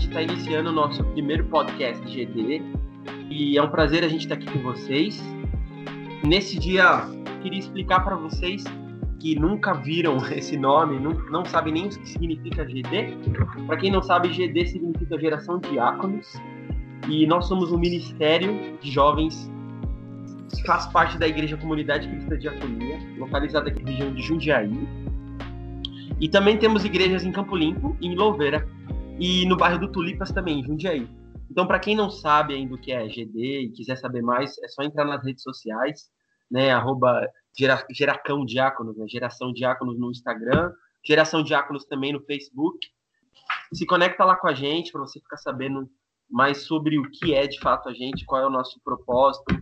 gente está iniciando o nosso primeiro podcast GD e é um prazer a gente estar tá aqui com vocês. Nesse dia, queria explicar para vocês que nunca viram esse nome, não, não sabem nem o que significa GD. Para quem não sabe, GD significa Geração Diáconos e nós somos um ministério de jovens que faz parte da Igreja Comunidade Cristã Diaconia, localizada aqui na região de Jundiaí. E também temos igrejas em Campo Limpo e em Louveira, e no bairro do Tulipas também, em Jundiaí. Então, para quem não sabe ainda o que é GD e quiser saber mais, é só entrar nas redes sociais, né, arroba gera, Geracão Diáconos, né, Geração Diáconos no Instagram, Geração Diáconos também no Facebook. Se conecta lá com a gente para você ficar sabendo mais sobre o que é de fato a gente, qual é o nosso propósito,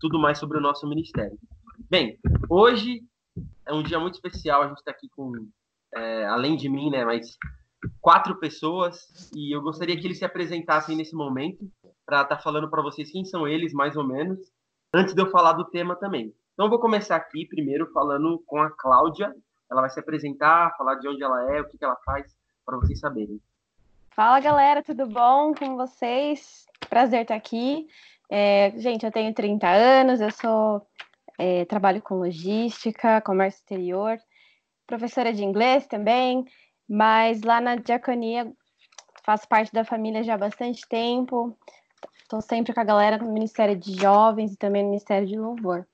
tudo mais sobre o nosso ministério. Bem, hoje é um dia muito especial, a gente está aqui com, é, além de mim, né, mas quatro pessoas, e eu gostaria que eles se apresentassem nesse momento, para estar tá falando para vocês quem são eles, mais ou menos, antes de eu falar do tema também. Então, vou começar aqui primeiro falando com a Cláudia, ela vai se apresentar, falar de onde ela é, o que, que ela faz, para vocês saberem. Fala galera, tudo bom com vocês? Prazer estar aqui. É, gente, eu tenho 30 anos, eu sou é, trabalho com logística, comércio exterior, professora de inglês também, mas lá na diaconia faço parte da família já há bastante tempo. Estou sempre com a galera no Ministério de Jovens e também no Ministério de Louvor.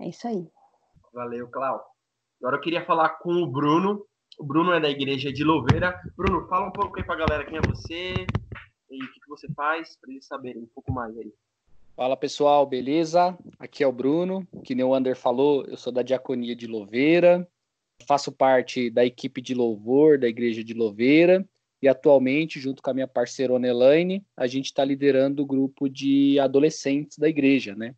É isso aí. Valeu, Cláudio. Agora eu queria falar com o Bruno, o Bruno é da igreja de Louveira. Bruno, fala um pouco aí pra galera quem é você e o que, que você faz, para eles saberem um pouco mais aí. Fala pessoal, beleza? Aqui é o Bruno, que nem o Ander falou, eu sou da Diaconia de Louveira, faço parte da equipe de louvor da Igreja de Louveira e atualmente, junto com a minha parceira Elaine, a gente está liderando o grupo de adolescentes da igreja, né?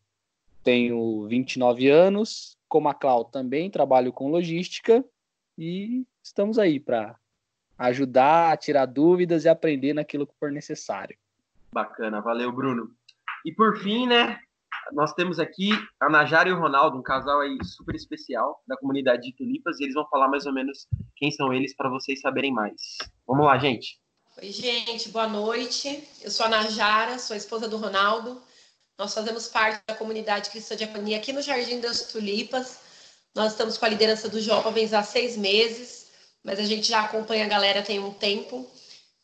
Tenho 29 anos, como a Clau também trabalho com logística e estamos aí para ajudar, tirar dúvidas e aprender naquilo que for necessário. Bacana, valeu, Bruno. E por fim, né, nós temos aqui a Najara e o Ronaldo, um casal aí super especial da comunidade de Tulipas, e eles vão falar mais ou menos quem são eles para vocês saberem mais. Vamos lá, gente. Oi, gente, boa noite. Eu sou a Najara, sou a esposa do Ronaldo. Nós fazemos parte da comunidade Cristã Diaconia aqui no Jardim das Tulipas. Nós estamos com a liderança dos jovens há seis meses, mas a gente já acompanha a galera tem um tempo.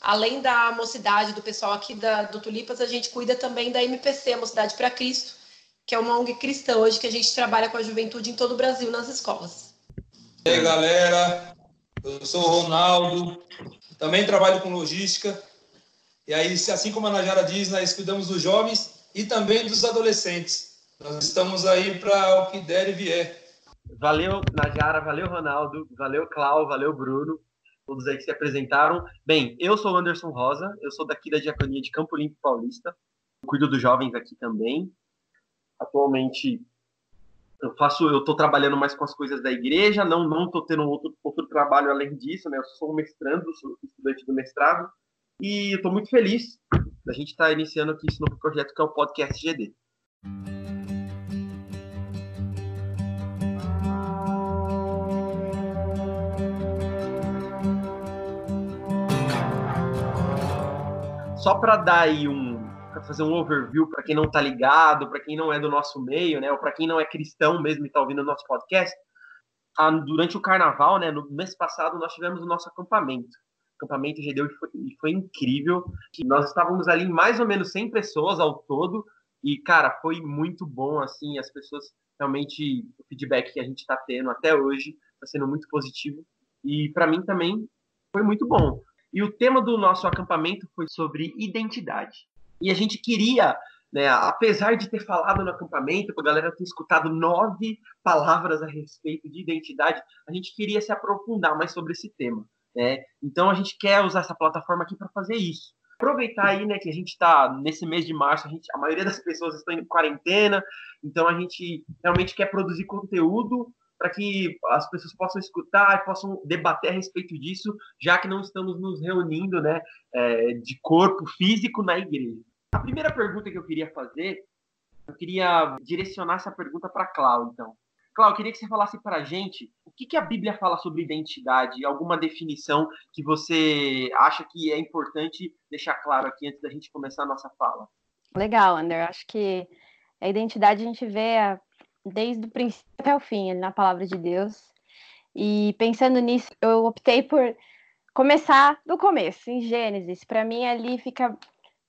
Além da mocidade do pessoal aqui da, do Tulipas, a gente cuida também da MPC, a Mocidade para Cristo, que é uma ONG cristã hoje que a gente trabalha com a juventude em todo o Brasil nas escolas. E aí, galera, eu sou o Ronaldo, também trabalho com logística. E aí, assim como a Najara diz, nós cuidamos dos jovens e também dos adolescentes. Nós estamos aí para o que der e vier. Valeu, Najara, valeu, Ronaldo, valeu, Clau, valeu, Bruno, todos aí que se apresentaram. Bem, eu sou o Anderson Rosa, eu sou daqui da Diaconia de Campo Limpo Paulista, cuido dos jovens aqui também. Atualmente eu faço, eu estou trabalhando mais com as coisas da igreja, não não estou tendo outro, outro trabalho além disso, né? Eu sou mestrando, sou estudante do mestrado e estou muito feliz da gente estar tá iniciando aqui esse novo projeto que é o podcast GD. só para dar aí um fazer um overview para quem não está ligado, para quem não é do nosso meio, né, ou para quem não é cristão mesmo e está ouvindo o nosso podcast, a, durante o carnaval, né, no mês passado nós tivemos o nosso acampamento. O acampamento GD e foi, foi incrível. Nós estávamos ali mais ou menos 100 pessoas ao todo e cara, foi muito bom assim, as pessoas realmente o feedback que a gente está tendo até hoje está sendo muito positivo e para mim também foi muito bom. E o tema do nosso acampamento foi sobre identidade. E a gente queria, né, apesar de ter falado no acampamento, a galera ter escutado nove palavras a respeito de identidade, a gente queria se aprofundar mais sobre esse tema. Né? Então a gente quer usar essa plataforma aqui para fazer isso. Aproveitar aí, né, que a gente está nesse mês de março, a, gente, a maioria das pessoas estão em quarentena, então a gente realmente quer produzir conteúdo para que as pessoas possam escutar e possam debater a respeito disso, já que não estamos nos reunindo né, é, de corpo físico na igreja. A primeira pergunta que eu queria fazer, eu queria direcionar essa pergunta para a Cláudia, então. Cláudio, eu queria que você falasse para a gente o que, que a Bíblia fala sobre identidade, alguma definição que você acha que é importante deixar claro aqui antes da gente começar a nossa fala. Legal, Ander. Acho que a identidade a gente vê desde o princípio até o fim na palavra de Deus. E pensando nisso, eu optei por começar do começo, em Gênesis. Para mim, ali fica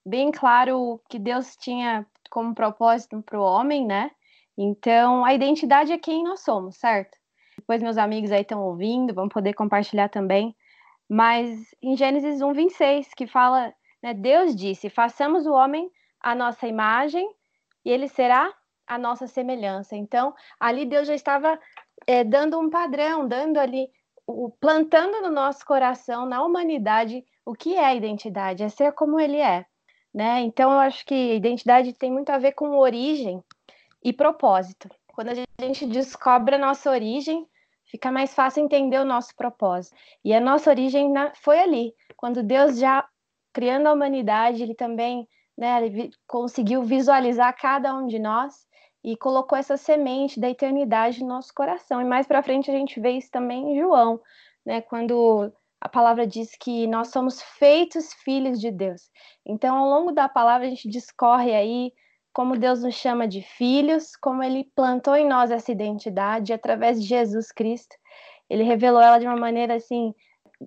bem claro que Deus tinha como propósito para o homem, né? Então, a identidade é quem nós somos, certo? Depois meus amigos aí estão ouvindo, vão poder compartilhar também. Mas em Gênesis 1, 26, que fala, né, Deus disse, façamos o homem a nossa imagem e ele será a nossa semelhança. Então, ali Deus já estava é, dando um padrão, dando ali, o, plantando no nosso coração, na humanidade, o que é identidade, é ser como ele é. Né? Então, eu acho que identidade tem muito a ver com origem e propósito. Quando a gente descobre a nossa origem, fica mais fácil entender o nosso propósito. E a nossa origem foi ali, quando Deus já criando a humanidade, ele também né, ele conseguiu visualizar cada um de nós e colocou essa semente da eternidade no nosso coração. E mais para frente a gente vê isso também em João, né, quando a palavra diz que nós somos feitos filhos de Deus. Então, ao longo da palavra a gente discorre aí como Deus nos chama de filhos, como ele plantou em nós essa identidade através de Jesus Cristo. Ele revelou ela de uma maneira assim,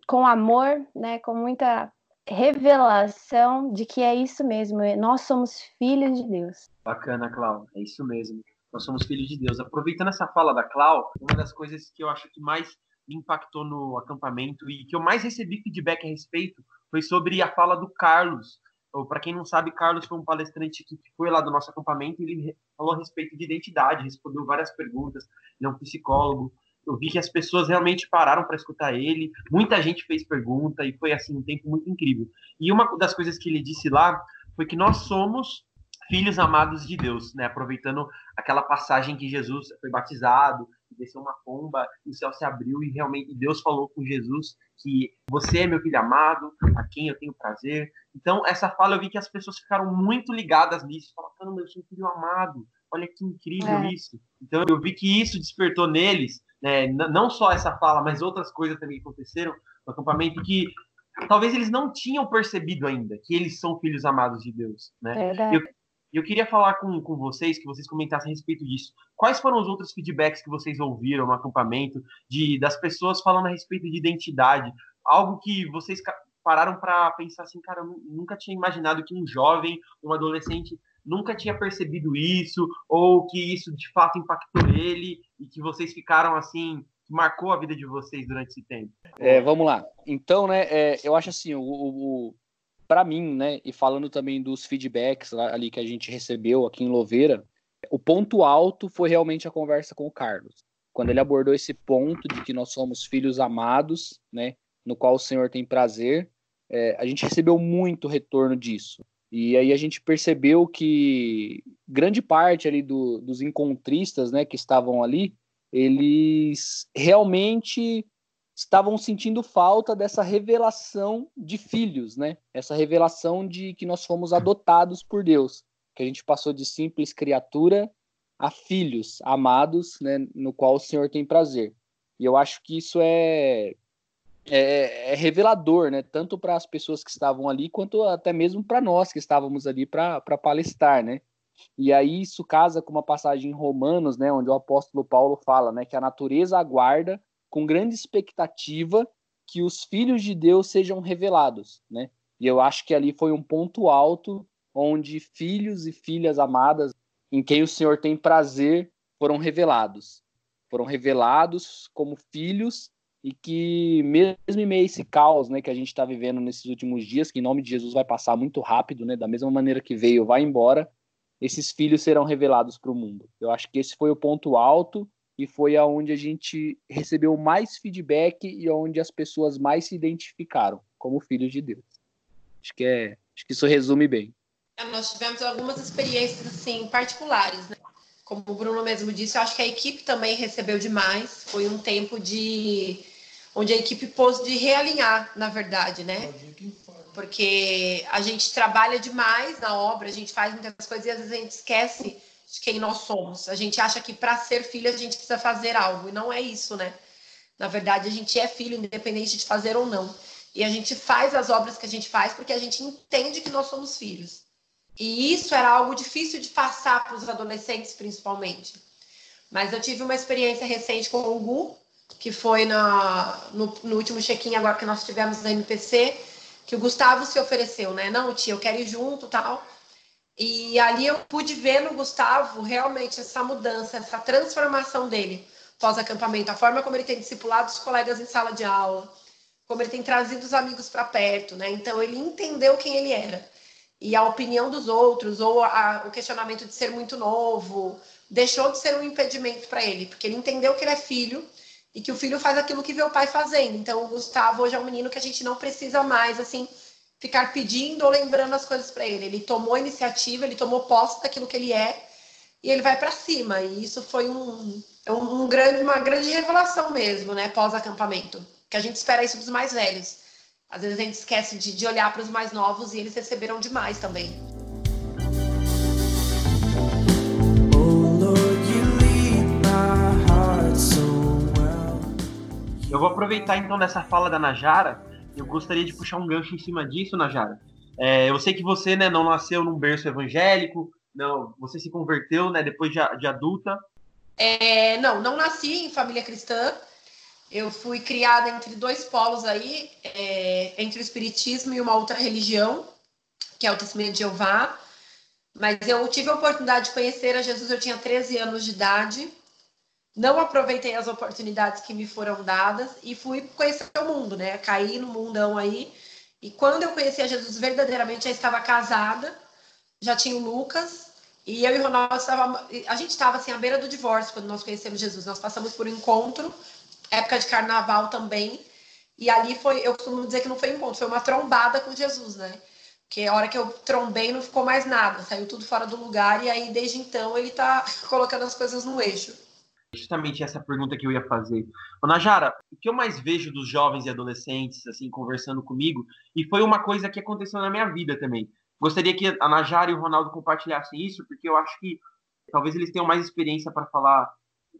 com amor, né, com muita revelação de que é isso mesmo, nós somos filhos de Deus. Bacana, Clau, é isso mesmo. Nós somos filhos de Deus. Aproveitando essa fala da Clau, uma das coisas que eu acho que mais me impactou no acampamento e que eu mais recebi feedback a respeito foi sobre a fala do Carlos, para quem não sabe, Carlos foi um palestrante que foi lá do nosso acampamento e ele falou a respeito de identidade, respondeu várias perguntas, ele é um psicólogo. Eu vi que as pessoas realmente pararam para escutar ele, muita gente fez pergunta e foi assim um tempo muito incrível. E uma das coisas que ele disse lá foi que nós somos filhos amados de Deus, né? Aproveitando aquela passagem que Jesus foi batizado, desceu uma pomba, o céu se abriu e realmente Deus falou com Jesus que você é meu filho amado, a quem eu tenho prazer. Então, essa fala eu vi que as pessoas ficaram muito ligadas nisso, falando, meu filho amado, olha que incrível é. isso. Então, eu vi que isso despertou neles, né, não só essa fala, mas outras coisas também que aconteceram no acampamento que talvez eles não tinham percebido ainda que eles são filhos amados de Deus, né? Eu, e eu queria falar com, com vocês, que vocês comentassem a respeito disso. Quais foram os outros feedbacks que vocês ouviram no acampamento, de, das pessoas falando a respeito de identidade? Algo que vocês pararam para pensar assim, cara, eu nunca tinha imaginado que um jovem, um adolescente, nunca tinha percebido isso, ou que isso de fato impactou ele, e que vocês ficaram assim, marcou a vida de vocês durante esse tempo? É, vamos lá. Então, né, é, eu acho assim, o, o, para mim, né, e falando também dos feedbacks ali que a gente recebeu aqui em Louveira, o ponto alto foi realmente a conversa com o Carlos. Quando ele abordou esse ponto de que nós somos filhos amados, né, no qual o Senhor tem prazer, é, a gente recebeu muito retorno disso. E aí a gente percebeu que grande parte ali do, dos encontristas, né, que estavam ali, eles realmente estavam sentindo falta dessa revelação de filhos, né? Essa revelação de que nós fomos adotados por Deus, que a gente passou de simples criatura a filhos amados, né, no qual o Senhor tem prazer. E eu acho que isso é é, é revelador, né? Tanto para as pessoas que estavam ali, quanto até mesmo para nós que estávamos ali para palestrar, né? E aí isso casa com uma passagem em Romanos, né, onde o apóstolo Paulo fala, né, que a natureza aguarda com grande expectativa que os filhos de Deus sejam revelados, né? E eu acho que ali foi um ponto alto onde filhos e filhas amadas em quem o Senhor tem prazer foram revelados. Foram revelados como filhos e que mesmo em meio a esse caos, né, que a gente está vivendo nesses últimos dias, que em nome de Jesus vai passar muito rápido, né, da mesma maneira que veio, vai embora, esses filhos serão revelados para o mundo. Eu acho que esse foi o ponto alto e foi aonde a gente recebeu mais feedback e onde as pessoas mais se identificaram como filhos de Deus. Acho que é, acho que isso resume bem. É, nós tivemos algumas experiências assim particulares, né? Como o Bruno mesmo disse, eu acho que a equipe também recebeu demais. Foi um tempo de onde a equipe pôs de realinhar, na verdade, né? Porque a gente trabalha demais na obra, a gente faz muitas coisas e às vezes a gente esquece de quem nós somos. A gente acha que para ser filho a gente precisa fazer algo, e não é isso, né? Na verdade, a gente é filho, independente de fazer ou não. E a gente faz as obras que a gente faz porque a gente entende que nós somos filhos. E isso era algo difícil de passar para os adolescentes, principalmente. Mas eu tive uma experiência recente com o Gu, que foi na, no, no último check-in agora que nós tivemos na MPC, que o Gustavo se ofereceu, né? Não, tia, eu quero ir junto tal. E ali eu pude ver no Gustavo realmente essa mudança, essa transformação dele pós-acampamento, a forma como ele tem discipulado os colegas em sala de aula, como ele tem trazido os amigos para perto, né? Então ele entendeu quem ele era. E a opinião dos outros, ou a, o questionamento de ser muito novo, deixou de ser um impedimento para ele, porque ele entendeu que ele é filho e que o filho faz aquilo que vê o pai fazendo. Então, o Gustavo hoje é um menino que a gente não precisa mais, assim, ficar pedindo ou lembrando as coisas para ele. Ele tomou iniciativa, ele tomou posse daquilo que ele é e ele vai para cima. E isso foi um, um, um, grande, uma grande revelação mesmo, né, pós-acampamento. Que a gente espera isso dos mais velhos. Às vezes a gente esquece de, de olhar para os mais novos e eles receberam demais também. Eu vou aproveitar então dessa fala da Najara. Eu gostaria de puxar um gancho em cima disso, Najara. É, eu sei que você né, não nasceu num berço evangélico, não, você se converteu né, depois de, de adulta. É, não, não nasci em família cristã. Eu fui criada entre dois polos aí, é, entre o espiritismo e uma outra religião, que é o Testemunho de Jeová. Mas eu tive a oportunidade de conhecer a Jesus, eu tinha 13 anos de idade não aproveitei as oportunidades que me foram dadas e fui conhecer o mundo, né? Caí no mundão aí. E quando eu conheci a Jesus verdadeiramente, já estava casada, já tinha o Lucas, e eu e o Ronaldo estava, a gente estava assim à beira do divórcio quando nós conhecemos Jesus. Nós passamos por um encontro, época de carnaval também, e ali foi, eu costumo dizer que não foi encontro, foi uma trombada com Jesus, né? Porque a hora que eu trombei não ficou mais nada, saiu tudo fora do lugar e aí desde então ele tá colocando as coisas no eixo justamente essa pergunta que eu ia fazer. Ô, Najara, o que eu mais vejo dos jovens e adolescentes, assim, conversando comigo, e foi uma coisa que aconteceu na minha vida também. Gostaria que a Najara e o Ronaldo compartilhassem isso, porque eu acho que talvez eles tenham mais experiência para falar,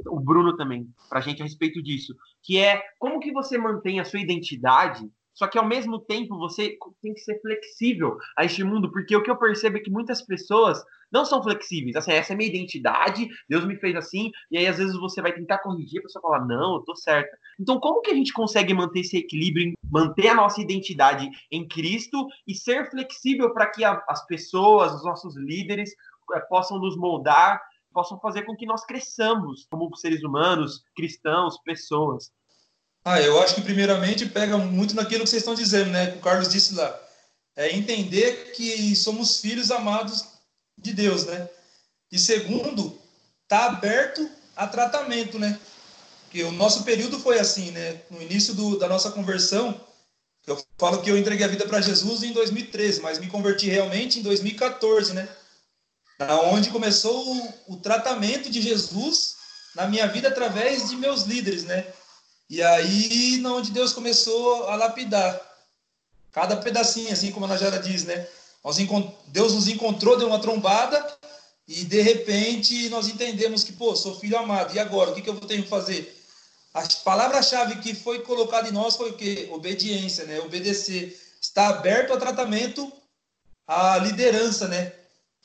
o Bruno também, para a gente a respeito disso, que é como que você mantém a sua identidade só que ao mesmo tempo você tem que ser flexível a este mundo, porque o que eu percebo é que muitas pessoas não são flexíveis. Assim, essa é minha identidade, Deus me fez assim, e aí às vezes você vai tentar corrigir, a pessoa fala, não, eu tô certa. Então, como que a gente consegue manter esse equilíbrio, manter a nossa identidade em Cristo e ser flexível para que a, as pessoas, os nossos líderes, é, possam nos moldar, possam fazer com que nós cresçamos como seres humanos, cristãos, pessoas? Ah, eu acho que primeiramente pega muito naquilo que vocês estão dizendo, né? O Carlos disse lá. É entender que somos filhos amados de Deus, né? E segundo, tá aberto a tratamento, né? Que o nosso período foi assim, né? No início do, da nossa conversão, eu falo que eu entreguei a vida para Jesus em 2013, mas me converti realmente em 2014, né? Da onde começou o, o tratamento de Jesus na minha vida através de meus líderes, né? E aí, onde Deus começou a lapidar. Cada pedacinho, assim como a Najara diz, né? Deus nos encontrou, deu uma trombada, e de repente nós entendemos que, pô, sou filho amado, e agora? O que, que eu tenho que fazer? A palavra-chave que foi colocada em nós foi o quê? Obediência, né? Obedecer. Está aberto a tratamento, a liderança, né?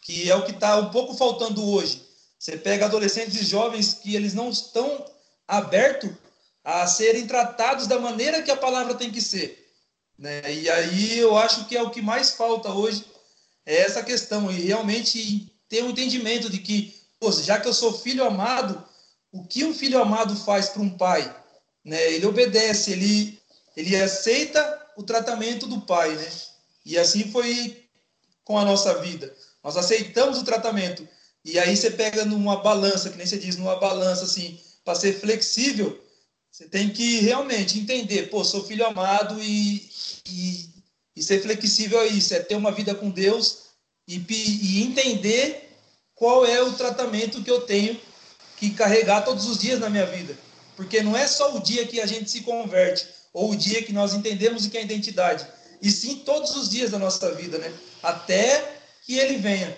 Que é o que está um pouco faltando hoje. Você pega adolescentes e jovens que eles não estão abertos a serem tratados da maneira que a palavra tem que ser. Né? E aí eu acho que é o que mais falta hoje, é essa questão, e realmente ter um entendimento de que, pô, já que eu sou filho amado, o que um filho amado faz para um pai? Né? Ele obedece, ele, ele aceita o tratamento do pai, né? E assim foi com a nossa vida. Nós aceitamos o tratamento. E aí você pega numa balança, que nem você diz, numa balança assim, para ser flexível, você tem que realmente entender, pô, sou filho amado e, e, e ser flexível a isso, é ter uma vida com Deus e, e entender qual é o tratamento que eu tenho que carregar todos os dias na minha vida. Porque não é só o dia que a gente se converte, ou o dia que nós entendemos o que é identidade, e sim todos os dias da nossa vida, né? Até que ele venha.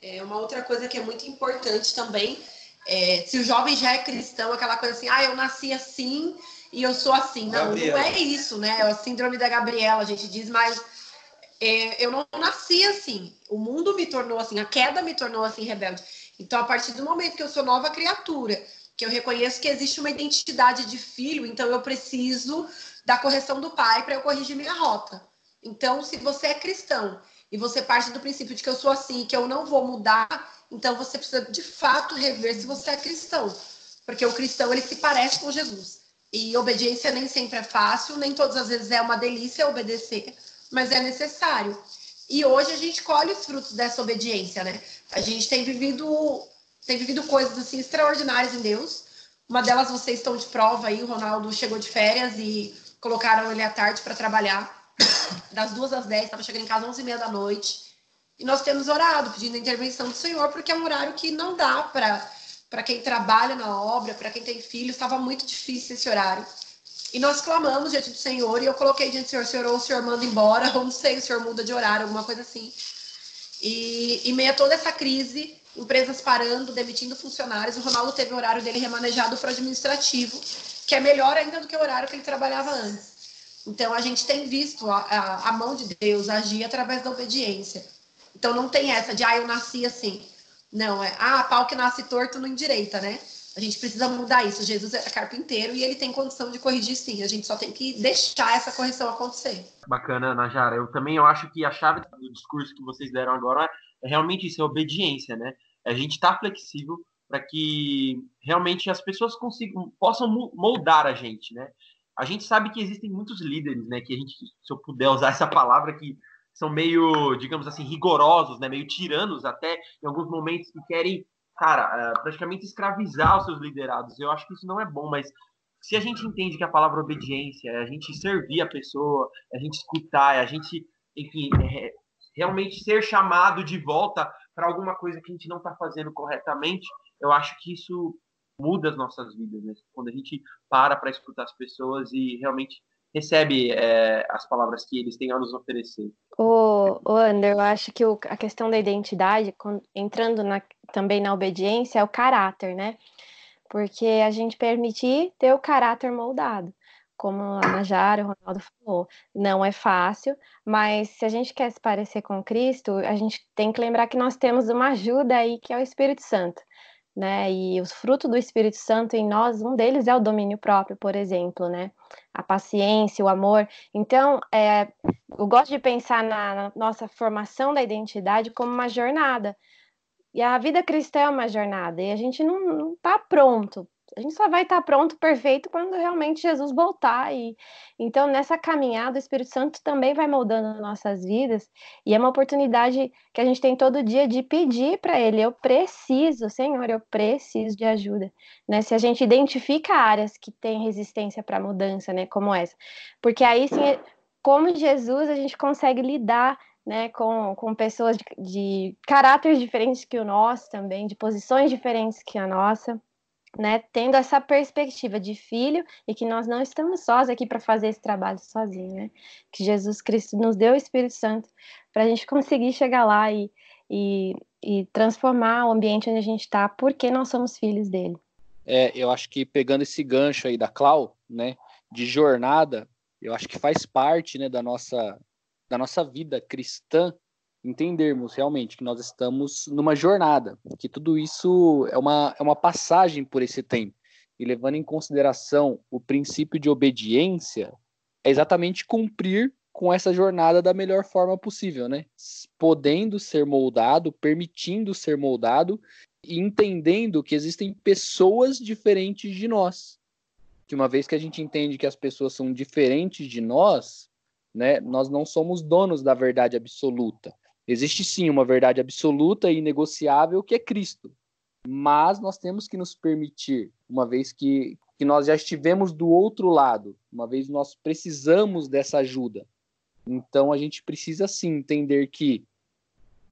É uma outra coisa que é muito importante também, é, se o jovem já é cristão, aquela coisa assim, ah, eu nasci assim e eu sou assim. Não, Gabriela. não é isso, né? É a síndrome da Gabriela, a gente diz, mas é, eu não nasci assim. O mundo me tornou assim, a queda me tornou assim rebelde. Então, a partir do momento que eu sou nova criatura, que eu reconheço que existe uma identidade de filho, então eu preciso da correção do pai para eu corrigir minha rota. Então, se você é cristão e você parte do princípio de que eu sou assim, que eu não vou mudar, então você precisa de fato rever se você é cristão, porque o cristão ele se parece com Jesus. E obediência nem sempre é fácil, nem todas as vezes é uma delícia obedecer, mas é necessário. E hoje a gente colhe os frutos dessa obediência, né? A gente tem vivido tem vivido coisas assim extraordinárias em Deus. Uma delas vocês estão de prova aí, o Ronaldo chegou de férias e colocaram ele à tarde para trabalhar das duas às dez, estava chegando em casa às onze e meia da noite. E nós temos orado, pedindo a intervenção do Senhor, porque é um horário que não dá para quem trabalha na obra, para quem tem filhos, estava muito difícil esse horário. E nós clamamos diante do Senhor, e eu coloquei diante do Senhor, Senhor, ou o Senhor manda embora, ou não sei, o Senhor muda de horário, alguma coisa assim. E em meio a toda essa crise, empresas parando, demitindo funcionários, o Ronaldo teve o horário dele remanejado para o administrativo, que é melhor ainda do que o horário que ele trabalhava antes. Então, a gente tem visto a, a, a, mão de Deus agir através da obediência. Então, não tem essa de, ah, eu nasci assim. Não, é, ah, pau que nasce torto não endireita, né? A gente precisa mudar isso. Jesus é carpinteiro e ele tem condição de corrigir sim. A gente só tem que deixar essa correção acontecer. Bacana, Najara. Eu também eu acho que a chave do discurso que vocês deram agora é realmente isso, é obediência, né? A gente estar tá flexível para que realmente as pessoas consigam, possam moldar a gente, né? A gente sabe que existem muitos líderes, né? Que a gente, se eu puder usar essa palavra, que são meio, digamos assim, rigorosos, né? Meio tiranos até em alguns momentos que querem, cara, é, praticamente escravizar os seus liderados. Eu acho que isso não é bom, mas se a gente entende que a palavra obediência é a gente servir a pessoa, é a gente escutar, é a gente, enfim, é realmente ser chamado de volta para alguma coisa que a gente não está fazendo corretamente, eu acho que isso muda as nossas vidas, né? Quando a gente para para escutar as pessoas e realmente recebe é, as palavras que eles têm a nos oferecer. O, o Ander, eu acho que o, a questão da identidade, entrando na, também na obediência, é o caráter, né? Porque a gente permitir ter o caráter moldado. Como a Najara, o Ronaldo falou, não é fácil, mas se a gente quer se parecer com Cristo, a gente tem que lembrar que nós temos uma ajuda aí, que é o Espírito Santo né? E os frutos do Espírito Santo em nós, um deles é o domínio próprio, por exemplo, né? A paciência, o amor. Então, é, eu gosto de pensar na, nossa formação da identidade como uma jornada. E a vida cristã é uma jornada, e a gente não está pronto a gente só vai estar pronto, perfeito, quando realmente Jesus voltar. E então nessa caminhada o Espírito Santo também vai moldando nossas vidas e é uma oportunidade que a gente tem todo dia de pedir para Ele. Eu preciso, Senhor, eu preciso de ajuda. Né? Se a gente identifica áreas que têm resistência para mudança, né, como essa, porque aí sim, como Jesus, a gente consegue lidar né, com, com pessoas de, de caráteres diferentes que o nosso também, de posições diferentes que a nossa né, tendo essa perspectiva de filho e que nós não estamos sós aqui para fazer esse trabalho sozinho, né? Que Jesus Cristo nos deu o Espírito Santo para a gente conseguir chegar lá e, e, e, transformar o ambiente onde a gente está, porque nós somos filhos dele. É, eu acho que pegando esse gancho aí da Clau, né, de jornada, eu acho que faz parte, né, da nossa da nossa vida cristã entendermos realmente que nós estamos numa jornada, que tudo isso é uma, é uma passagem por esse tempo. E levando em consideração o princípio de obediência, é exatamente cumprir com essa jornada da melhor forma possível, né? Podendo ser moldado, permitindo ser moldado e entendendo que existem pessoas diferentes de nós. Que uma vez que a gente entende que as pessoas são diferentes de nós, né, nós não somos donos da verdade absoluta. Existe sim uma verdade absoluta e inegociável que é Cristo. Mas nós temos que nos permitir, uma vez que, que nós já estivemos do outro lado, uma vez nós precisamos dessa ajuda. Então a gente precisa sim entender que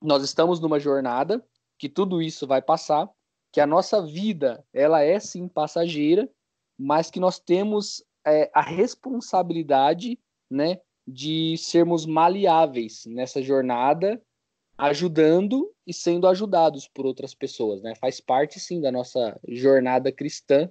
nós estamos numa jornada, que tudo isso vai passar, que a nossa vida ela é sim passageira, mas que nós temos é, a responsabilidade, né, de sermos maleáveis nessa jornada ajudando e sendo ajudados por outras pessoas, né? Faz parte sim da nossa jornada cristã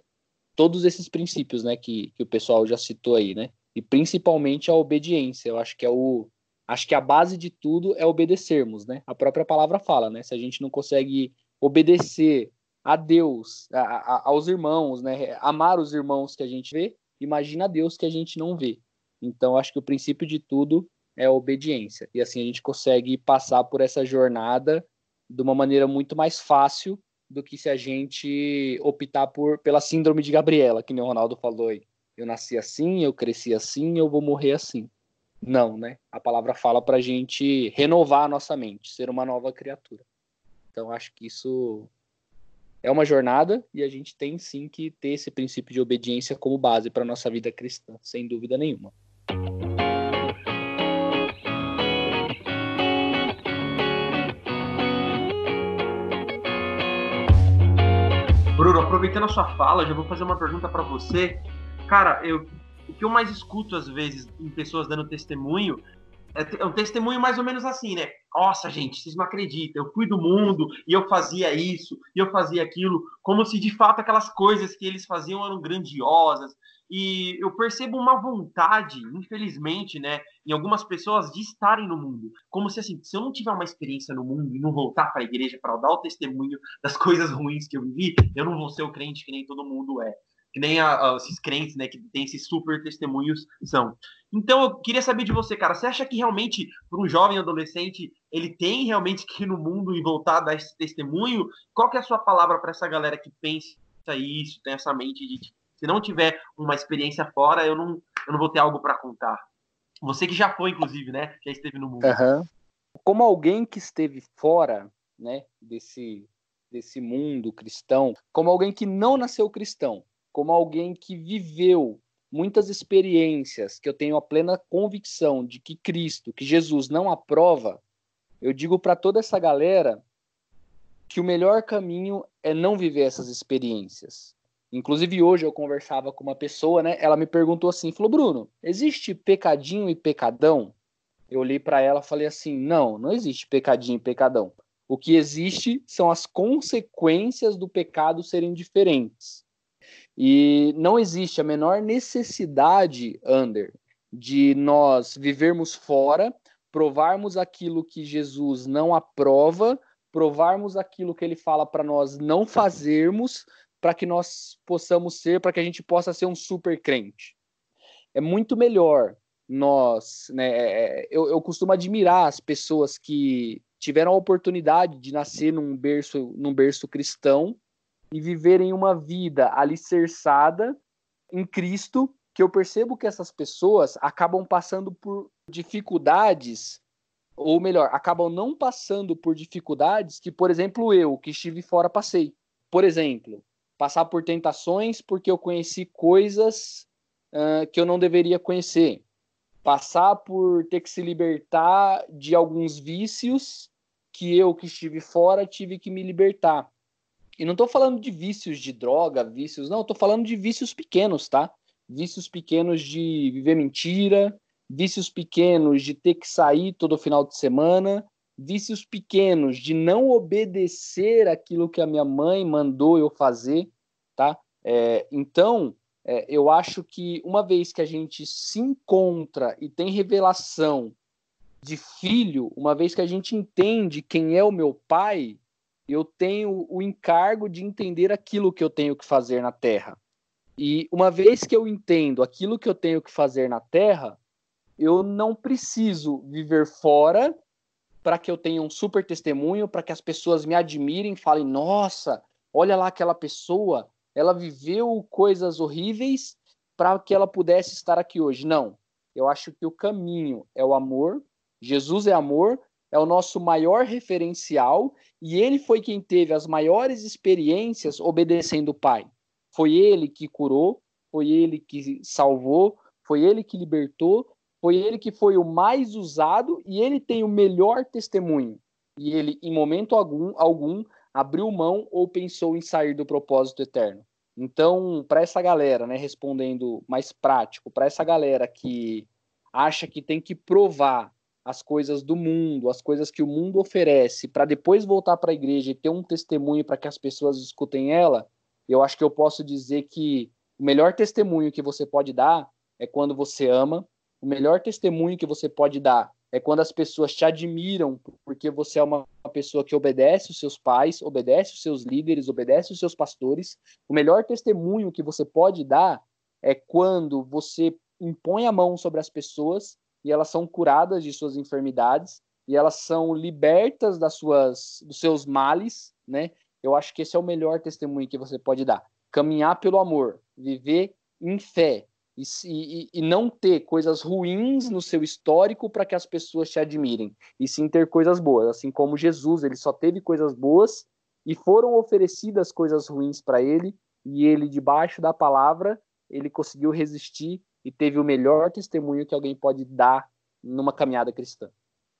todos esses princípios, né, que, que o pessoal já citou aí, né? E principalmente a obediência. Eu acho que é o acho que a base de tudo é obedecermos, né? A própria palavra fala, né? Se a gente não consegue obedecer a Deus, a, a, aos irmãos, né? Amar os irmãos que a gente vê, imagina a Deus que a gente não vê. Então, acho que o princípio de tudo é a obediência. E assim a gente consegue passar por essa jornada de uma maneira muito mais fácil do que se a gente optar por pela síndrome de Gabriela, que o Ronaldo falou aí. Eu nasci assim, eu cresci assim, eu vou morrer assim. Não, né? A palavra fala para a gente renovar a nossa mente, ser uma nova criatura. Então acho que isso é uma jornada e a gente tem sim que ter esse princípio de obediência como base para nossa vida cristã, sem dúvida nenhuma. Bruno, aproveitando a sua fala, já vou fazer uma pergunta para você. Cara, eu, o que eu mais escuto às vezes em pessoas dando testemunho é, é um testemunho mais ou menos assim, né? Nossa, gente, vocês não acreditam. Eu fui do mundo e eu fazia isso e eu fazia aquilo, como se de fato aquelas coisas que eles faziam eram grandiosas. E eu percebo uma vontade, infelizmente, né, em algumas pessoas de estarem no mundo. Como se assim, se eu não tiver uma experiência no mundo e não voltar para a igreja para dar o testemunho das coisas ruins que eu vivi, eu não vou ser o crente que nem todo mundo é que nem a, a, esses crentes, né, que tem esses super testemunhos são. Então eu queria saber de você, cara, você acha que realmente para um jovem adolescente ele tem realmente que ir no mundo e voltar a dar esse testemunho? Qual que é a sua palavra para essa galera que pensa isso, tem essa mente de se não tiver uma experiência fora, eu não, eu não vou ter algo para contar. Você que já foi, inclusive, né, já esteve no mundo. Uhum. Como alguém que esteve fora, né, desse desse mundo cristão, como alguém que não nasceu cristão, como alguém que viveu muitas experiências, que eu tenho a plena convicção de que Cristo, que Jesus não aprova, eu digo para toda essa galera que o melhor caminho é não viver essas experiências. Inclusive hoje eu conversava com uma pessoa, né? Ela me perguntou assim, falou: "Bruno, existe pecadinho e pecadão?" Eu olhei para ela falei assim: "Não, não existe pecadinho e pecadão. O que existe são as consequências do pecado serem diferentes. E não existe a menor necessidade, Under, de nós vivermos fora, provarmos aquilo que Jesus não aprova, provarmos aquilo que ele fala para nós não fazermos, para que nós possamos ser, para que a gente possa ser um super crente. É muito melhor nós, né, é, é, eu, eu costumo admirar as pessoas que tiveram a oportunidade de nascer num berço, num berço cristão e viverem uma vida alicerçada em Cristo, que eu percebo que essas pessoas acabam passando por dificuldades, ou melhor, acabam não passando por dificuldades que, por exemplo, eu, que estive fora, passei. Por exemplo, passar por tentações porque eu conheci coisas uh, que eu não deveria conhecer. Passar por ter que se libertar de alguns vícios que eu, que estive fora, tive que me libertar. E não estou falando de vícios de droga, vícios, não, estou falando de vícios pequenos, tá? Vícios pequenos de viver mentira, vícios pequenos de ter que sair todo final de semana, vícios pequenos de não obedecer aquilo que a minha mãe mandou eu fazer, tá? É, então, é, eu acho que uma vez que a gente se encontra e tem revelação de filho, uma vez que a gente entende quem é o meu pai, eu tenho o encargo de entender aquilo que eu tenho que fazer na Terra. E uma vez que eu entendo aquilo que eu tenho que fazer na Terra, eu não preciso viver fora para que eu tenha um super testemunho, para que as pessoas me admirem, falem: nossa, olha lá aquela pessoa, ela viveu coisas horríveis para que ela pudesse estar aqui hoje. Não. Eu acho que o caminho é o amor. Jesus é amor, é o nosso maior referencial e ele foi quem teve as maiores experiências obedecendo o Pai. Foi ele que curou, foi ele que salvou, foi ele que libertou, foi ele que foi o mais usado e ele tem o melhor testemunho. E ele, em momento algum, algum abriu mão ou pensou em sair do propósito eterno. Então, para essa galera, né, respondendo mais prático, para essa galera que acha que tem que provar as coisas do mundo, as coisas que o mundo oferece, para depois voltar para a igreja e ter um testemunho para que as pessoas escutem ela, eu acho que eu posso dizer que o melhor testemunho que você pode dar é quando você ama, o melhor testemunho que você pode dar é quando as pessoas te admiram porque você é uma pessoa que obedece os seus pais, obedece os seus líderes, obedece os seus pastores. O melhor testemunho que você pode dar é quando você impõe a mão sobre as pessoas e elas são curadas de suas enfermidades e elas são libertas das suas dos seus males, né? Eu acho que esse é o melhor testemunho que você pode dar. Caminhar pelo amor, viver em fé e, e, e não ter coisas ruins no seu histórico para que as pessoas te admirem, e sim ter coisas boas. Assim como Jesus, ele só teve coisas boas e foram oferecidas coisas ruins para ele, e ele, debaixo da palavra, ele conseguiu resistir e teve o melhor testemunho que alguém pode dar numa caminhada cristã.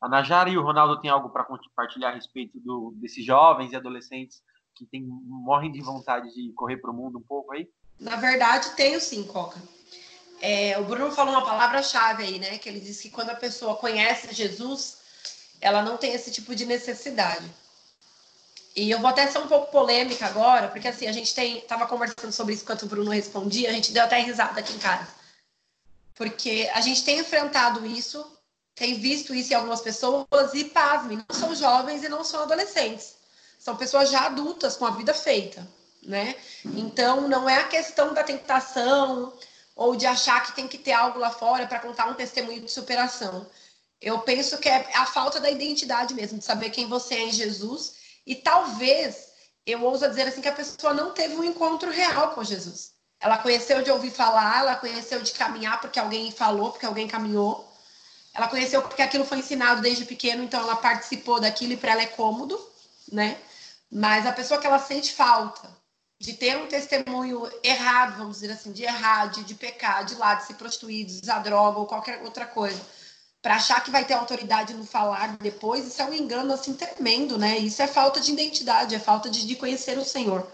A Najara e o Ronaldo têm algo para compartilhar a respeito do, desses jovens e adolescentes que tem, morrem de vontade de correr para o mundo um pouco aí? Na verdade, tenho sim, Coca. É, o Bruno falou uma palavra-chave aí, né? Que ele disse que quando a pessoa conhece Jesus, ela não tem esse tipo de necessidade. E eu vou até ser um pouco polêmica agora, porque assim, a gente tem, tava conversando sobre isso enquanto o Bruno respondia, a gente deu até risada aqui em casa. Porque a gente tem enfrentado isso, tem visto isso em algumas pessoas, e pasme, não são jovens e não são adolescentes. São pessoas já adultas com a vida feita, né? Então, não é a questão da tentação ou de achar que tem que ter algo lá fora para contar um testemunho de superação. Eu penso que é a falta da identidade mesmo, de saber quem você é em Jesus. E talvez, eu ouso dizer assim, que a pessoa não teve um encontro real com Jesus. Ela conheceu de ouvir falar, ela conheceu de caminhar porque alguém falou, porque alguém caminhou. Ela conheceu porque aquilo foi ensinado desde pequeno, então ela participou daquilo e para ela é cômodo, né? Mas a pessoa que ela sente falta de ter um testemunho errado, vamos dizer assim, de errar, de, de pecar, de lá, de se prostituir, de usar droga ou qualquer outra coisa, para achar que vai ter autoridade no falar depois, isso é um engano assim tremendo, né? Isso é falta de identidade, é falta de, de conhecer o Senhor.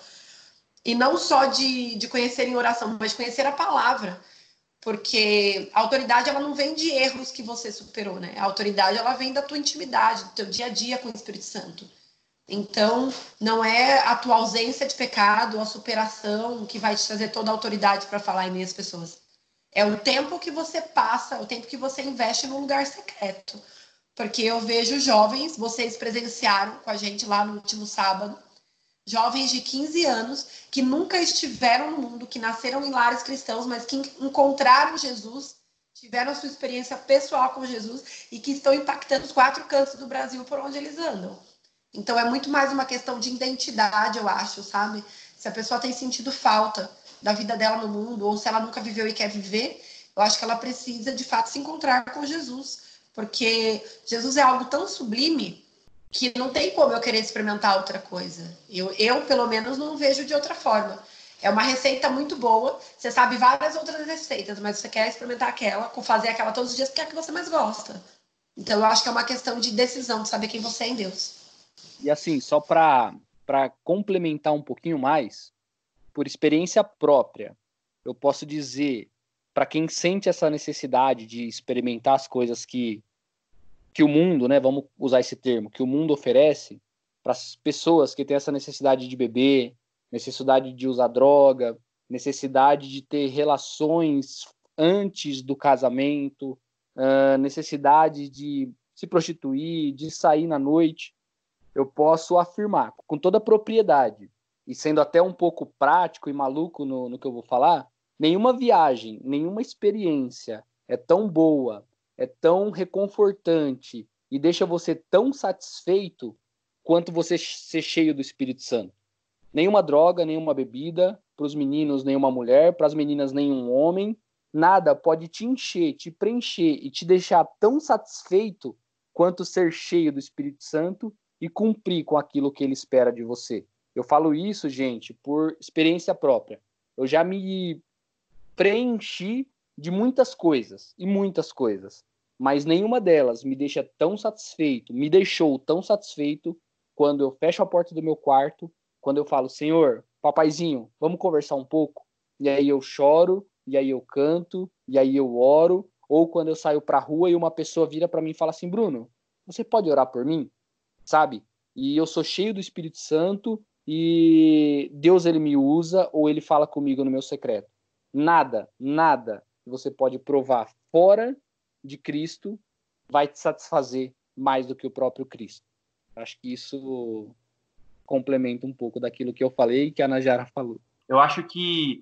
E não só de, de conhecer em oração, mas conhecer a palavra. Porque a autoridade ela não vem de erros que você superou, né? A autoridade ela vem da tua intimidade, do teu dia a dia com o Espírito Santo. Então, não é a tua ausência de pecado, a superação que vai te trazer toda a autoridade para falar em meias pessoas. É o tempo que você passa, o tempo que você investe no lugar secreto. Porque eu vejo jovens, vocês presenciaram com a gente lá no último sábado, jovens de 15 anos que nunca estiveram no mundo, que nasceram em lares cristãos, mas que encontraram Jesus, tiveram sua experiência pessoal com Jesus e que estão impactando os quatro cantos do Brasil por onde eles andam. Então é muito mais uma questão de identidade, eu acho, sabe? Se a pessoa tem sentido falta da vida dela no mundo, ou se ela nunca viveu e quer viver, eu acho que ela precisa de fato se encontrar com Jesus, porque Jesus é algo tão sublime que não tem como eu querer experimentar outra coisa. Eu, eu pelo menos, não vejo de outra forma. É uma receita muito boa, você sabe várias outras receitas, mas você quer experimentar aquela, fazer aquela todos os dias porque é a que você mais gosta. Então eu acho que é uma questão de decisão, de saber quem você é em Deus. E assim, só para complementar um pouquinho mais, por experiência própria, eu posso dizer para quem sente essa necessidade de experimentar as coisas que, que o mundo, né, vamos usar esse termo, que o mundo oferece, para as pessoas que têm essa necessidade de beber, necessidade de usar droga, necessidade de ter relações antes do casamento, uh, necessidade de se prostituir, de sair na noite eu posso afirmar com toda propriedade, e sendo até um pouco prático e maluco no, no que eu vou falar, nenhuma viagem, nenhuma experiência é tão boa, é tão reconfortante e deixa você tão satisfeito quanto você ser cheio do Espírito Santo. Nenhuma droga, nenhuma bebida, para os meninos, nenhuma mulher, para as meninas, nenhum homem, nada pode te encher, te preencher e te deixar tão satisfeito quanto ser cheio do Espírito Santo e cumprir com aquilo que ele espera de você. Eu falo isso, gente, por experiência própria. Eu já me preenchi de muitas coisas e muitas coisas, mas nenhuma delas me deixa tão satisfeito, me deixou tão satisfeito quando eu fecho a porta do meu quarto, quando eu falo, Senhor, papaizinho, vamos conversar um pouco. E aí eu choro, e aí eu canto, e aí eu oro, ou quando eu saio para a rua e uma pessoa vira para mim e fala assim: Bruno, você pode orar por mim? Sabe? E eu sou cheio do Espírito Santo e Deus ele me usa ou ele fala comigo no meu secreto. Nada, nada que você pode provar fora de Cristo vai te satisfazer mais do que o próprio Cristo. Acho que isso complementa um pouco daquilo que eu falei e que a Najara falou. Eu acho que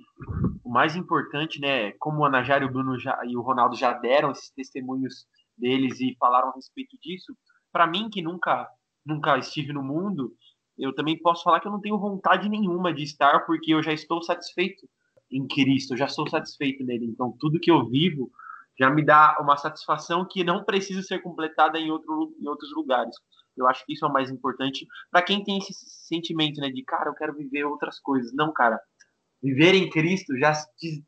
o mais importante, né, como a Najara e o Bruno já, e o Ronaldo já deram esses testemunhos deles e falaram a respeito disso, para mim que nunca nunca estive no mundo, eu também posso falar que eu não tenho vontade nenhuma de estar porque eu já estou satisfeito em Cristo, eu já sou satisfeito nele. Então, tudo que eu vivo já me dá uma satisfação que não precisa ser completada em, outro, em outros lugares. Eu acho que isso é o mais importante para quem tem esse sentimento, né, de cara, eu quero viver outras coisas. Não, cara, viver em Cristo já te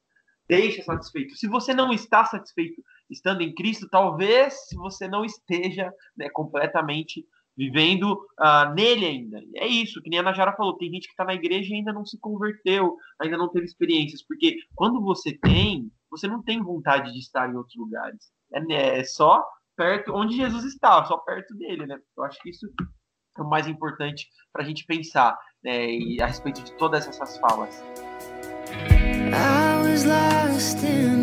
deixa satisfeito. Se você não está satisfeito estando em Cristo, talvez você não esteja né, completamente vivendo uh, nele ainda. É isso, que nem a Najara falou, tem gente que está na igreja e ainda não se converteu, ainda não teve experiências, porque quando você tem, você não tem vontade de estar em outros lugares. É, né, é só perto onde Jesus está, só perto dele, né? Eu acho que isso é o mais importante para a gente pensar né, a respeito de todas essas falas. I was lost in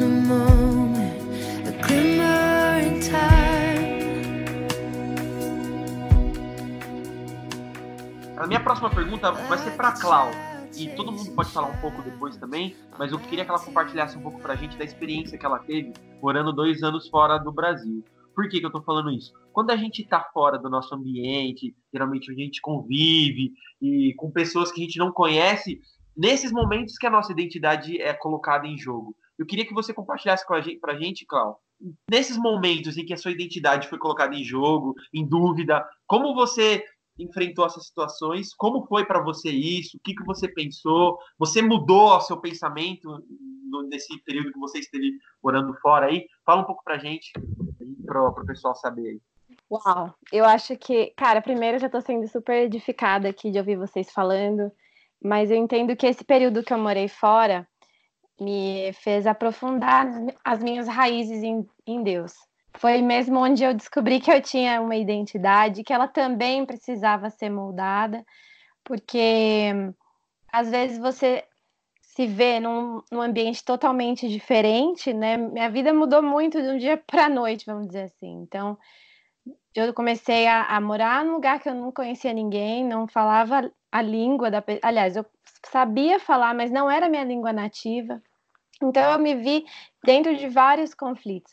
A minha próxima pergunta vai ser para Clau. E todo mundo pode falar um pouco depois também, mas eu queria que ela compartilhasse um pouco para a gente da experiência que ela teve morando dois anos fora do Brasil. Por que, que eu estou falando isso? Quando a gente está fora do nosso ambiente, geralmente a gente convive e com pessoas que a gente não conhece, nesses momentos que a nossa identidade é colocada em jogo. Eu queria que você compartilhasse com a gente, pra gente, Clau, nesses momentos em que a sua identidade foi colocada em jogo, em dúvida, como você enfrentou essas situações? Como foi para você isso? O que, que você pensou? Você mudou o seu pensamento nesse período que você esteve morando fora aí? Fala um pouco para gente, para o pessoal saber aí. Uau, eu acho que, cara, primeiro eu já estou sendo super edificada aqui de ouvir vocês falando, mas eu entendo que esse período que eu morei fora me fez aprofundar as minhas raízes em, em Deus foi mesmo onde eu descobri que eu tinha uma identidade, que ela também precisava ser moldada, porque às vezes você se vê num, num ambiente totalmente diferente, né? Minha vida mudou muito de um dia para a noite, vamos dizer assim. Então, eu comecei a, a, morar num lugar que eu não conhecia ninguém, não falava a língua da. Aliás, eu sabia falar, mas não era minha língua nativa. Então, eu me vi dentro de vários conflitos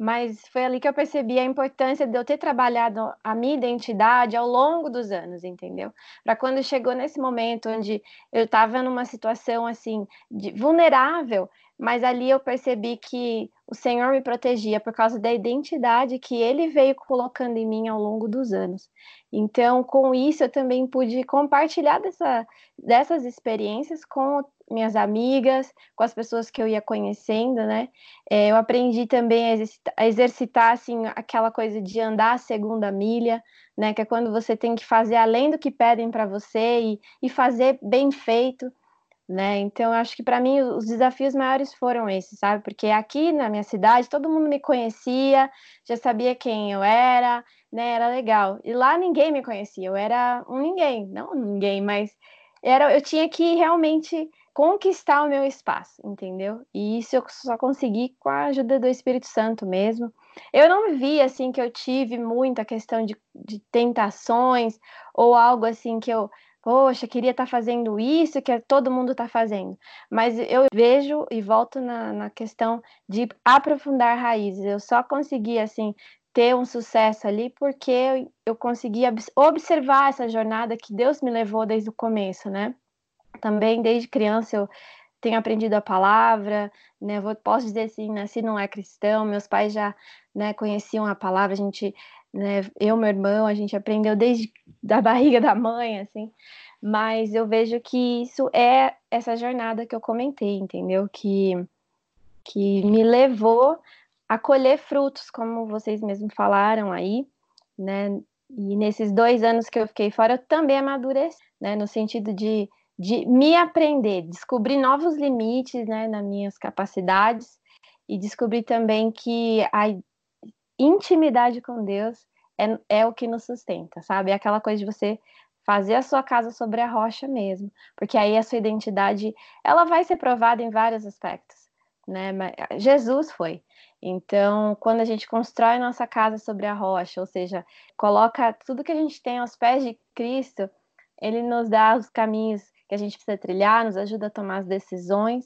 mas foi ali que eu percebi a importância de eu ter trabalhado a minha identidade ao longo dos anos, entendeu? Para quando chegou nesse momento onde eu estava numa situação assim de, vulnerável, mas ali eu percebi que o Senhor me protegia por causa da identidade que Ele veio colocando em mim ao longo dos anos. Então, com isso, eu também pude compartilhar dessa, dessas experiências com minhas amigas, com as pessoas que eu ia conhecendo, né? É, eu aprendi também a exercitar, a exercitar, assim, aquela coisa de andar a segunda milha, né? Que é quando você tem que fazer além do que pedem para você e, e fazer bem feito, né? Então, acho que para mim os desafios maiores foram esses, sabe? Porque aqui na minha cidade todo mundo me conhecia, já sabia quem eu era, né? Era legal. E lá ninguém me conhecia, eu era um ninguém, não ninguém, mas era, eu tinha que realmente conquistar o meu espaço, entendeu? E isso eu só consegui com a ajuda do Espírito Santo mesmo. Eu não vi assim que eu tive muita questão de, de tentações ou algo assim que eu, poxa, queria estar tá fazendo isso que todo mundo está fazendo. Mas eu vejo e volto na, na questão de aprofundar raízes. Eu só consegui assim ter um sucesso ali porque eu, eu consegui observar essa jornada que Deus me levou desde o começo, né? Também desde criança eu tenho aprendido a palavra, né? Vou, posso dizer assim, nasci não é cristão, meus pais já né, conheciam a palavra, a gente, né, eu meu irmão, a gente aprendeu desde da barriga da mãe, assim. Mas eu vejo que isso é essa jornada que eu comentei, entendeu? Que que me levou a colher frutos, como vocês mesmos falaram aí, né? E nesses dois anos que eu fiquei fora, eu também amadureci, né? No sentido de, de me aprender, descobrir novos limites, né? Nas minhas capacidades e descobri também que a intimidade com Deus é, é o que nos sustenta, sabe? É aquela coisa de você fazer a sua casa sobre a rocha mesmo, porque aí a sua identidade ela vai ser provada em vários aspectos, né? Jesus foi. Então, quando a gente constrói nossa casa sobre a rocha, ou seja, coloca tudo que a gente tem aos pés de Cristo, ele nos dá os caminhos que a gente precisa trilhar, nos ajuda a tomar as decisões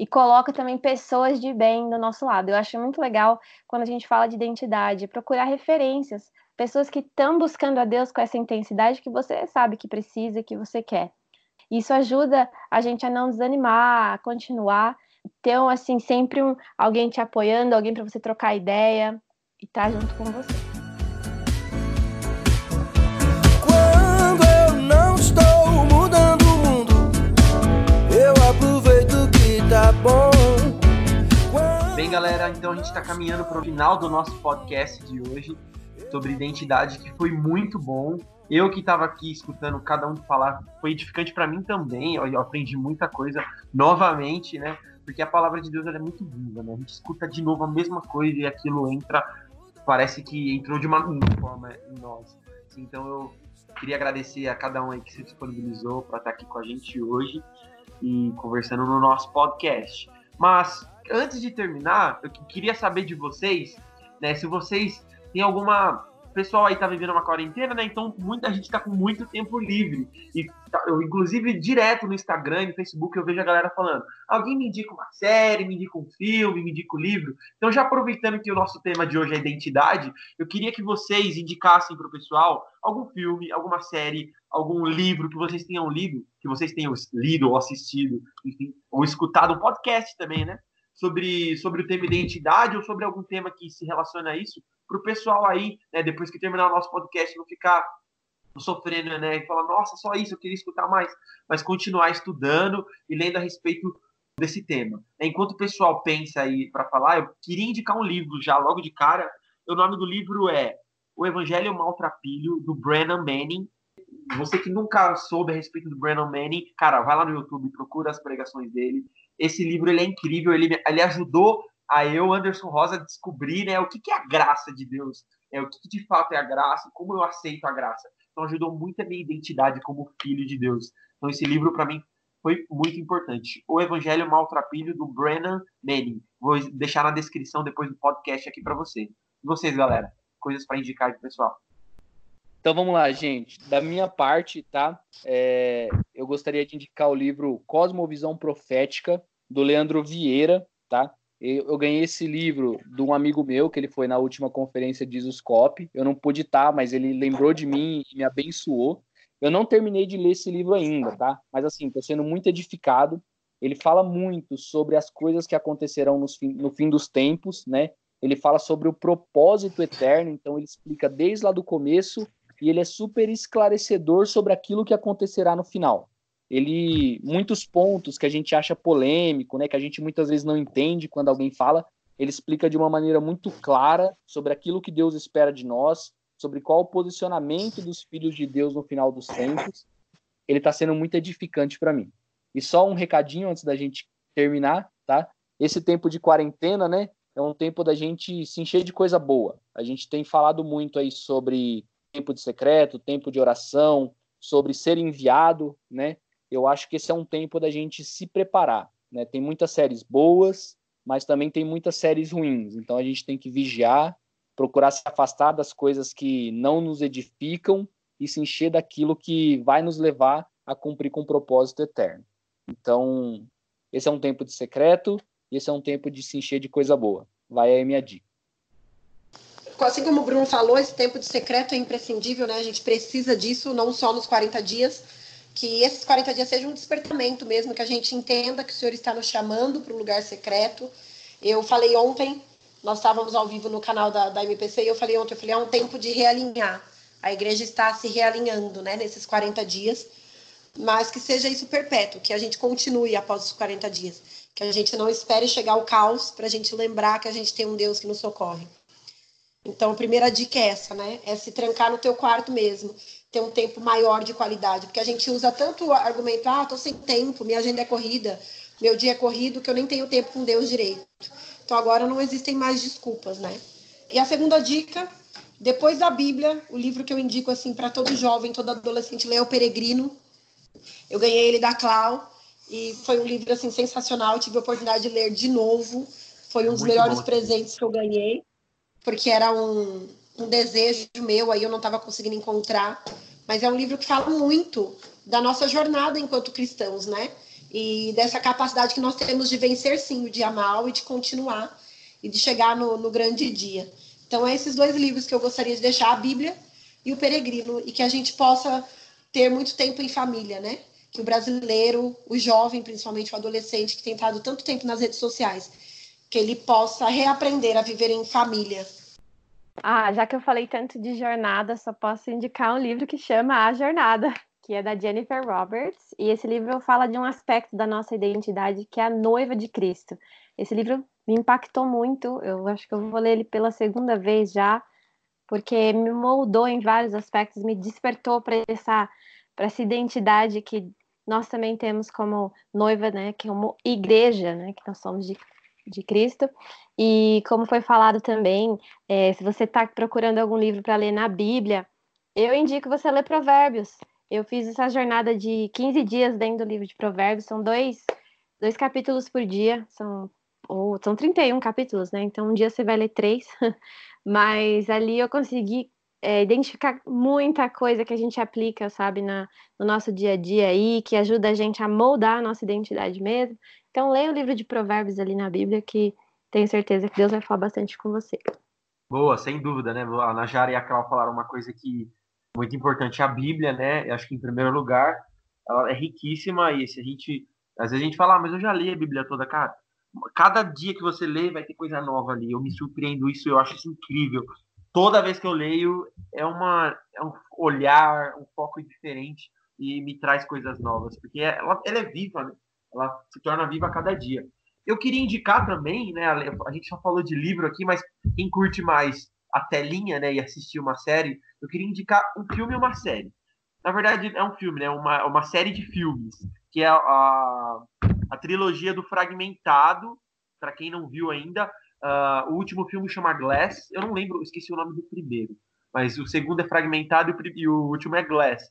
e coloca também pessoas de bem do nosso lado. Eu acho muito legal quando a gente fala de identidade, procurar referências, pessoas que estão buscando a Deus com essa intensidade que você sabe que precisa, que você quer. Isso ajuda a gente a não desanimar, a continuar, ter assim sempre um, alguém te apoiando, alguém para você trocar ideia e estar tá junto com você. Bem, galera, então a gente está caminhando para o final do nosso podcast de hoje sobre identidade, que foi muito bom. Eu que estava aqui escutando cada um falar, foi edificante para mim também. Eu aprendi muita coisa novamente, né? Porque a palavra de Deus é muito viva, né? A gente escuta de novo a mesma coisa e aquilo entra, parece que entrou de uma forma em nós. Então eu queria agradecer a cada um aí que se disponibilizou para estar aqui com a gente hoje e conversando no nosso podcast. Mas antes de terminar, eu queria saber de vocês, né, se vocês tem alguma. Pessoal aí tá vivendo uma quarentena, né? Então muita gente tá com muito tempo livre. E tá, eu, inclusive, direto no Instagram e no Facebook, eu vejo a galera falando: alguém me indica uma série, me indica um filme, me indica um livro. Então, já aproveitando que o nosso tema de hoje é identidade, eu queria que vocês indicassem para o pessoal algum filme, alguma série, algum livro que vocês tenham lido, que vocês tenham lido ou assistido, enfim, ou escutado um podcast também, né? Sobre, sobre o tema identidade ou sobre algum tema que se relaciona a isso, para o pessoal aí, né, depois que terminar o nosso podcast, não ficar sofrendo, né, e falar, nossa, só isso, eu queria escutar mais, mas continuar estudando e lendo a respeito desse tema. Enquanto o pessoal pensa aí para falar, eu queria indicar um livro já logo de cara. O nome do livro é O Evangelho Maltrapilho, do Brennan Manning. Você que nunca soube a respeito do Brennan Manning, cara, vai lá no YouTube, procura as pregações dele. Esse livro ele é incrível, ele, ele ajudou a eu, Anderson Rosa, descobrir né, o que, que é a graça de Deus, é, o que, que, de fato é a graça, como eu aceito a graça. Então ajudou muito a minha identidade como filho de Deus. Então esse livro para mim foi muito importante. O Evangelho Maltrapilho do Brennan Manning. Vou deixar na descrição depois do podcast aqui para você. E vocês, galera, coisas para indicar de pessoal. Então vamos lá, gente. Da minha parte, tá? É, eu gostaria de indicar o livro Cosmovisão Profética do Leandro Vieira, tá? Eu, ganhei esse livro de um amigo meu, que ele foi na última conferência de Isuscope. Eu não pude estar, mas ele lembrou de mim e me abençoou. Eu não terminei de ler esse livro ainda, tá? Mas assim, estou sendo muito edificado. Ele fala muito sobre as coisas que acontecerão fim, no fim dos tempos, né? Ele fala sobre o propósito eterno, então ele explica desde lá do começo e ele é super esclarecedor sobre aquilo que acontecerá no final ele muitos pontos que a gente acha polêmico, né, que a gente muitas vezes não entende quando alguém fala, ele explica de uma maneira muito clara sobre aquilo que Deus espera de nós, sobre qual o posicionamento dos filhos de Deus no final dos tempos. Ele está sendo muito edificante para mim. E só um recadinho antes da gente terminar, tá? Esse tempo de quarentena, né, é um tempo da gente se encher de coisa boa. A gente tem falado muito aí sobre tempo de secreto, tempo de oração, sobre ser enviado, né? Eu acho que esse é um tempo da gente se preparar. Né? Tem muitas séries boas, mas também tem muitas séries ruins. Então a gente tem que vigiar, procurar se afastar das coisas que não nos edificam e se encher daquilo que vai nos levar a cumprir com um propósito eterno. Então, esse é um tempo de secreto e esse é um tempo de se encher de coisa boa. Vai aí a minha dica. Assim como o Bruno falou, esse tempo de secreto é imprescindível, né? A gente precisa disso, não só nos 40 dias, que esses 40 dias sejam um despertamento mesmo, que a gente entenda que o Senhor está nos chamando para o lugar secreto. Eu falei ontem, nós estávamos ao vivo no canal da, da MPC, e eu falei ontem, eu falei, é um tempo de realinhar. A igreja está se realinhando, né, nesses 40 dias, mas que seja isso perpétuo, que a gente continue após os 40 dias, que a gente não espere chegar ao caos para a gente lembrar que a gente tem um Deus que nos socorre. Então, a primeira dica é essa, né? É se trancar no teu quarto mesmo ter um tempo maior de qualidade, porque a gente usa tanto o argumento, ah, tô sem tempo, minha agenda é corrida, meu dia é corrido, que eu nem tenho tempo com Deus direito. Então agora não existem mais desculpas, né? E a segunda dica, depois da Bíblia, o livro que eu indico assim para todo jovem, todo adolescente ler é o Peregrino. Eu ganhei ele da Clau e foi um livro assim sensacional, tive a oportunidade de ler de novo. Foi um dos Muito melhores bom. presentes que eu ganhei, porque era um, um desejo meu, aí eu não estava conseguindo encontrar. Mas é um livro que fala muito da nossa jornada enquanto cristãos, né? E dessa capacidade que nós temos de vencer sim o dia mal e de continuar e de chegar no, no grande dia. Então, é esses dois livros que eu gostaria de deixar, a Bíblia e o Peregrino, e que a gente possa ter muito tempo em família, né? Que o brasileiro, o jovem, principalmente o adolescente, que tem estado tanto tempo nas redes sociais, que ele possa reaprender a viver em família. Ah, já que eu falei tanto de jornada, só posso indicar um livro que chama A Jornada, que é da Jennifer Roberts. E esse livro fala de um aspecto da nossa identidade que é a noiva de Cristo. Esse livro me impactou muito. Eu acho que eu vou ler ele pela segunda vez já, porque me moldou em vários aspectos, me despertou para essa, para essa identidade que nós também temos como noiva, né? Que é uma igreja, né? Que nós somos de, de Cristo. E como foi falado também, é, se você está procurando algum livro para ler na Bíblia, eu indico você ler Provérbios. Eu fiz essa jornada de 15 dias dentro do livro de Provérbios, são dois, dois capítulos por dia, são, ou, são 31 capítulos, né? Então um dia você vai ler três, mas ali eu consegui é, identificar muita coisa que a gente aplica, sabe, na, no nosso dia a dia aí, que ajuda a gente a moldar a nossa identidade mesmo. Então leia o livro de Provérbios ali na Bíblia, que tenho certeza que Deus vai falar bastante com você. Boa, sem dúvida, né? A Najara e a Clau falaram uma coisa que muito importante, a Bíblia, né? Eu acho que em primeiro lugar, ela é riquíssima e se a gente, às vezes a gente fala, ah, mas eu já li a Bíblia toda, cara. Cada dia que você lê vai ter coisa nova ali. Eu me surpreendo isso, eu acho isso incrível. Toda vez que eu leio é uma é um olhar, um foco diferente e me traz coisas novas, porque ela, ela é viva, né? Ela se torna viva a cada dia. Eu queria indicar também, né? A gente só falou de livro aqui, mas quem curte mais a telinha, né, e assistir uma série, eu queria indicar um filme e uma série. Na verdade, é um filme, né? Uma, uma série de filmes, que é a, a trilogia do Fragmentado, para quem não viu ainda. Uh, o último filme chama Glass. Eu não lembro, esqueci o nome do primeiro. Mas o segundo é Fragmentado e o, e o último é Glass.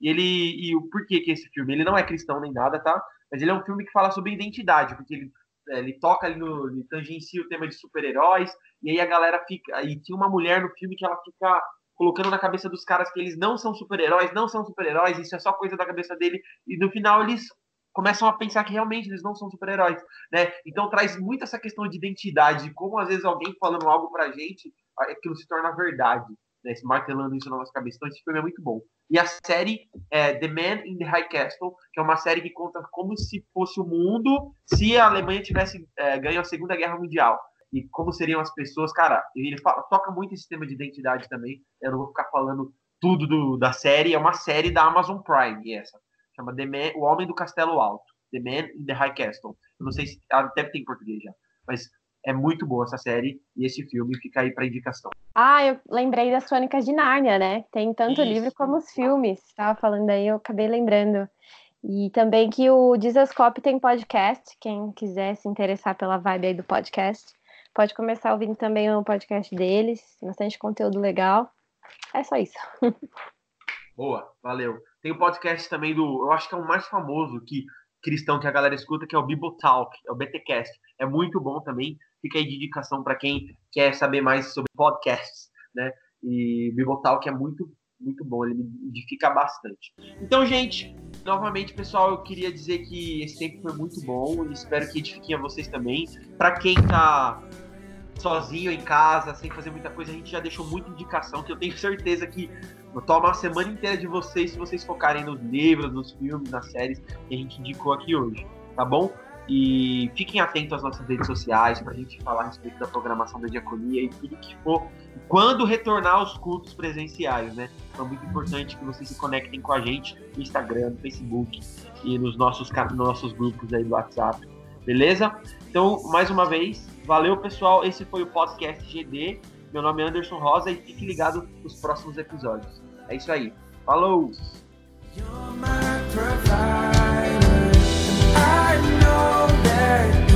E ele. E o porquê que esse filme? Ele não é cristão nem nada, tá? Mas ele é um filme que fala sobre identidade, porque ele ele toca ali no. Ele tangencia o tema de super-heróis, e aí a galera fica. E tinha uma mulher no filme que ela fica colocando na cabeça dos caras que eles não são super-heróis, não são super-heróis, isso é só coisa da cabeça dele, e no final eles começam a pensar que realmente eles não são super-heróis, né? Então traz muito essa questão de identidade, de como às vezes alguém falando algo pra gente, aquilo se torna verdade, né? Martelando isso na nossa cabeça. Então esse filme é muito bom. E a série é The Man in the High Castle, que é uma série que conta como se fosse o mundo se a Alemanha tivesse é, ganho a Segunda Guerra Mundial. E como seriam as pessoas, cara, ele fala, toca muito esse tema de identidade também. Eu não vou ficar falando tudo do, da série, é uma série da Amazon Prime, essa. Chama The Man, O Homem do Castelo Alto. The Man in the High Castle. Eu não sei se. Ah, deve ter em português já. Mas é muito boa essa série e esse filme fica aí para indicação. Ah, eu lembrei das Crônicas de Nárnia, né? Tem tanto Isso. livro como os filmes. Estava falando aí, eu acabei lembrando. E também que o Dizascope tem podcast. Quem quiser se interessar pela vibe aí do podcast, pode começar ouvindo também o podcast deles. Bastante conteúdo legal. É só isso. Boa, valeu. Tem o podcast também do. Eu acho que é o mais famoso que cristão que a galera escuta, que é o Bible Talk, é o BTcast. É muito bom também. Fica aí de indicação para quem quer saber mais sobre podcasts, né? E Bible Talk é muito, muito bom, ele me edifica bastante. Então, gente, novamente, pessoal, eu queria dizer que esse tempo foi muito bom e espero que edifiquem a vocês também. Para quem tá sozinho em casa, sem fazer muita coisa, a gente já deixou muita indicação que eu tenho certeza que Vou tomar a semana inteira de vocês se vocês focarem nos livros, nos filmes, nas séries que a gente indicou aqui hoje, tá bom? E fiquem atentos às nossas redes sociais para a gente falar a respeito da programação da diaconia e tudo que for. Quando retornar aos cultos presenciais, né? Então é muito importante que vocês se conectem com a gente no Instagram, no Facebook e nos nossos, nos nossos grupos aí do WhatsApp, beleza? Então, mais uma vez, valeu pessoal. Esse foi o podcast GD. Meu nome é Anderson Rosa e fique ligado nos próximos episódios. É isso aí. Falou! I know that